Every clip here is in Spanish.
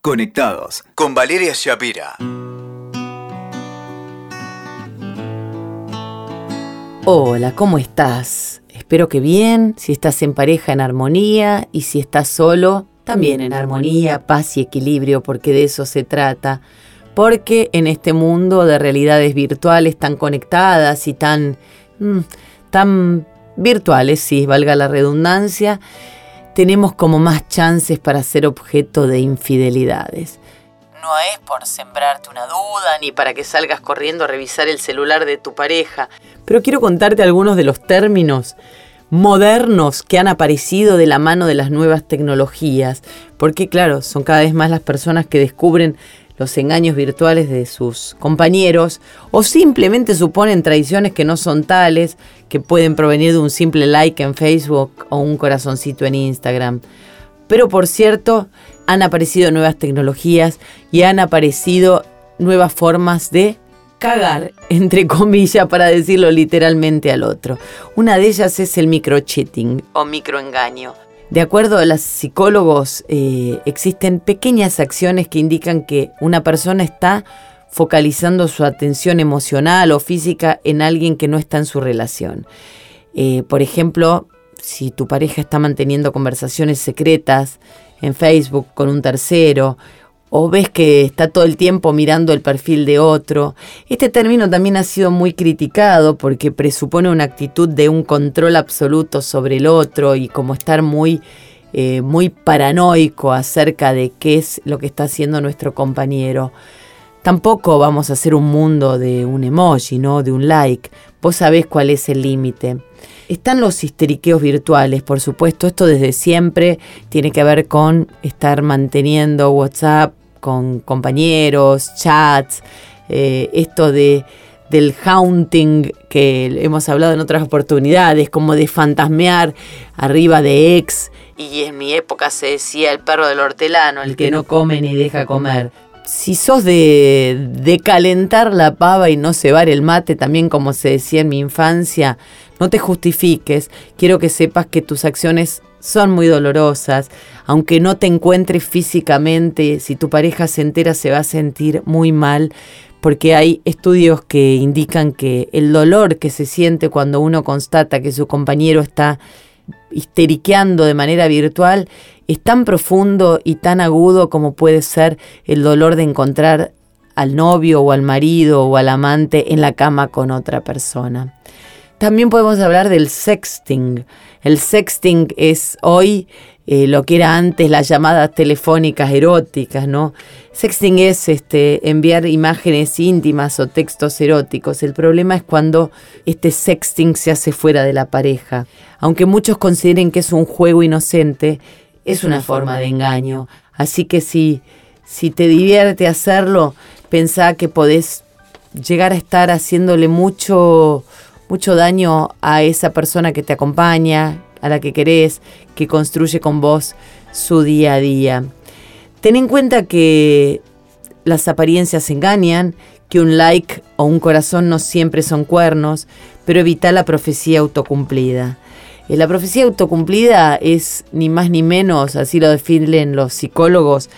Conectados con Valeria Shapira. Hola, ¿cómo estás? Espero que bien, si estás en pareja en armonía y si estás solo, también en armonía, paz y equilibrio, porque de eso se trata. Porque en este mundo de realidades virtuales tan conectadas y tan, mm, tan virtuales, si valga la redundancia, tenemos como más chances para ser objeto de infidelidades. No es por sembrarte una duda ni para que salgas corriendo a revisar el celular de tu pareja, pero quiero contarte algunos de los términos modernos que han aparecido de la mano de las nuevas tecnologías, porque claro, son cada vez más las personas que descubren los engaños virtuales de sus compañeros o simplemente suponen traiciones que no son tales, que pueden provenir de un simple like en Facebook o un corazoncito en Instagram. Pero por cierto, han aparecido nuevas tecnologías y han aparecido nuevas formas de cagar, entre comillas, para decirlo literalmente al otro. Una de ellas es el microcheating o microengaño. De acuerdo a los psicólogos, eh, existen pequeñas acciones que indican que una persona está focalizando su atención emocional o física en alguien que no está en su relación. Eh, por ejemplo, si tu pareja está manteniendo conversaciones secretas en Facebook con un tercero, o ves que está todo el tiempo mirando el perfil de otro. Este término también ha sido muy criticado porque presupone una actitud de un control absoluto sobre el otro y como estar muy, eh, muy paranoico acerca de qué es lo que está haciendo nuestro compañero. Tampoco vamos a hacer un mundo de un emoji, ¿no? De un like. Vos sabés cuál es el límite. Están los histeriqueos virtuales, por supuesto, esto desde siempre tiene que ver con estar manteniendo WhatsApp con compañeros, chats, eh, esto de del haunting que hemos hablado en otras oportunidades, como de fantasmear arriba de ex. Y en mi época se decía el perro del hortelano, el que no come ni deja comer. Si sos de, de calentar la pava y no cebar el mate, también como se decía en mi infancia, no te justifiques. Quiero que sepas que tus acciones son muy dolorosas, aunque no te encuentres físicamente, si tu pareja se entera se va a sentir muy mal, porque hay estudios que indican que el dolor que se siente cuando uno constata que su compañero está histeriqueando de manera virtual es tan profundo y tan agudo como puede ser el dolor de encontrar al novio o al marido o al amante en la cama con otra persona. También podemos hablar del sexting. El sexting es hoy eh, lo que era antes las llamadas telefónicas eróticas, ¿no? Sexting es este, enviar imágenes íntimas o textos eróticos. El problema es cuando este sexting se hace fuera de la pareja. Aunque muchos consideren que es un juego inocente, es una forma de engaño. Así que si, si te divierte hacerlo, pensá que podés llegar a estar haciéndole mucho mucho daño a esa persona que te acompaña, a la que querés, que construye con vos su día a día. Ten en cuenta que las apariencias engañan, que un like o un corazón no siempre son cuernos, pero evita la profecía autocumplida. Eh, la profecía autocumplida es ni más ni menos, así lo definen los psicólogos,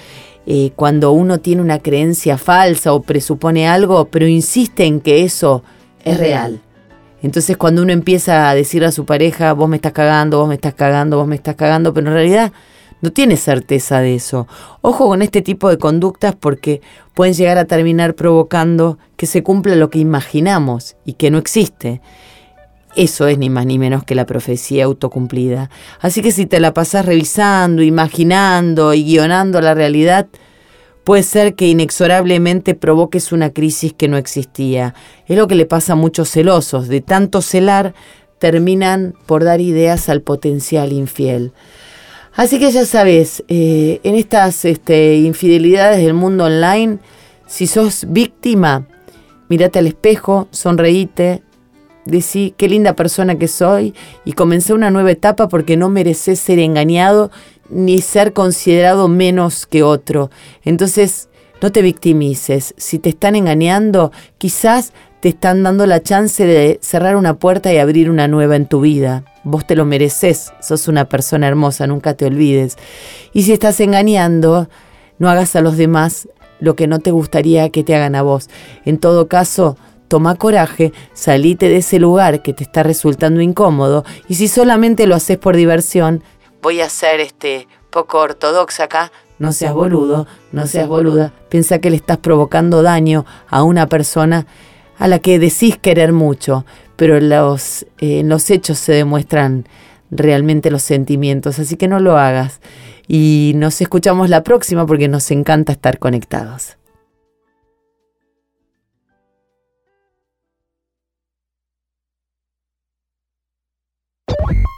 eh, cuando uno tiene una creencia falsa o presupone algo, pero insiste en que eso es real. Entonces cuando uno empieza a decir a su pareja, vos me estás cagando, vos me estás cagando, vos me estás cagando, pero en realidad no tiene certeza de eso. Ojo con este tipo de conductas porque pueden llegar a terminar provocando que se cumpla lo que imaginamos y que no existe. Eso es ni más ni menos que la profecía autocumplida. Así que si te la pasas revisando, imaginando y guionando la realidad, puede ser que inexorablemente provoques una crisis que no existía. Es lo que le pasa a muchos celosos. De tanto celar, terminan por dar ideas al potencial infiel. Así que ya sabes, eh, en estas este, infidelidades del mundo online, si sos víctima, mirate al espejo, sonreíte, decí qué linda persona que soy y comencé una nueva etapa porque no mereces ser engañado ni ser considerado menos que otro. Entonces, no te victimices. Si te están engañando, quizás te están dando la chance de cerrar una puerta y abrir una nueva en tu vida. Vos te lo mereces, sos una persona hermosa, nunca te olvides. Y si estás engañando, no hagas a los demás lo que no te gustaría que te hagan a vos. En todo caso, toma coraje, salite de ese lugar que te está resultando incómodo y si solamente lo haces por diversión, voy a ser este poco ortodoxa acá, no seas boludo, no seas boluda, piensa que le estás provocando daño a una persona a la que decís querer mucho, pero los, eh, en los hechos se demuestran realmente los sentimientos, así que no lo hagas. Y nos escuchamos la próxima porque nos encanta estar conectados.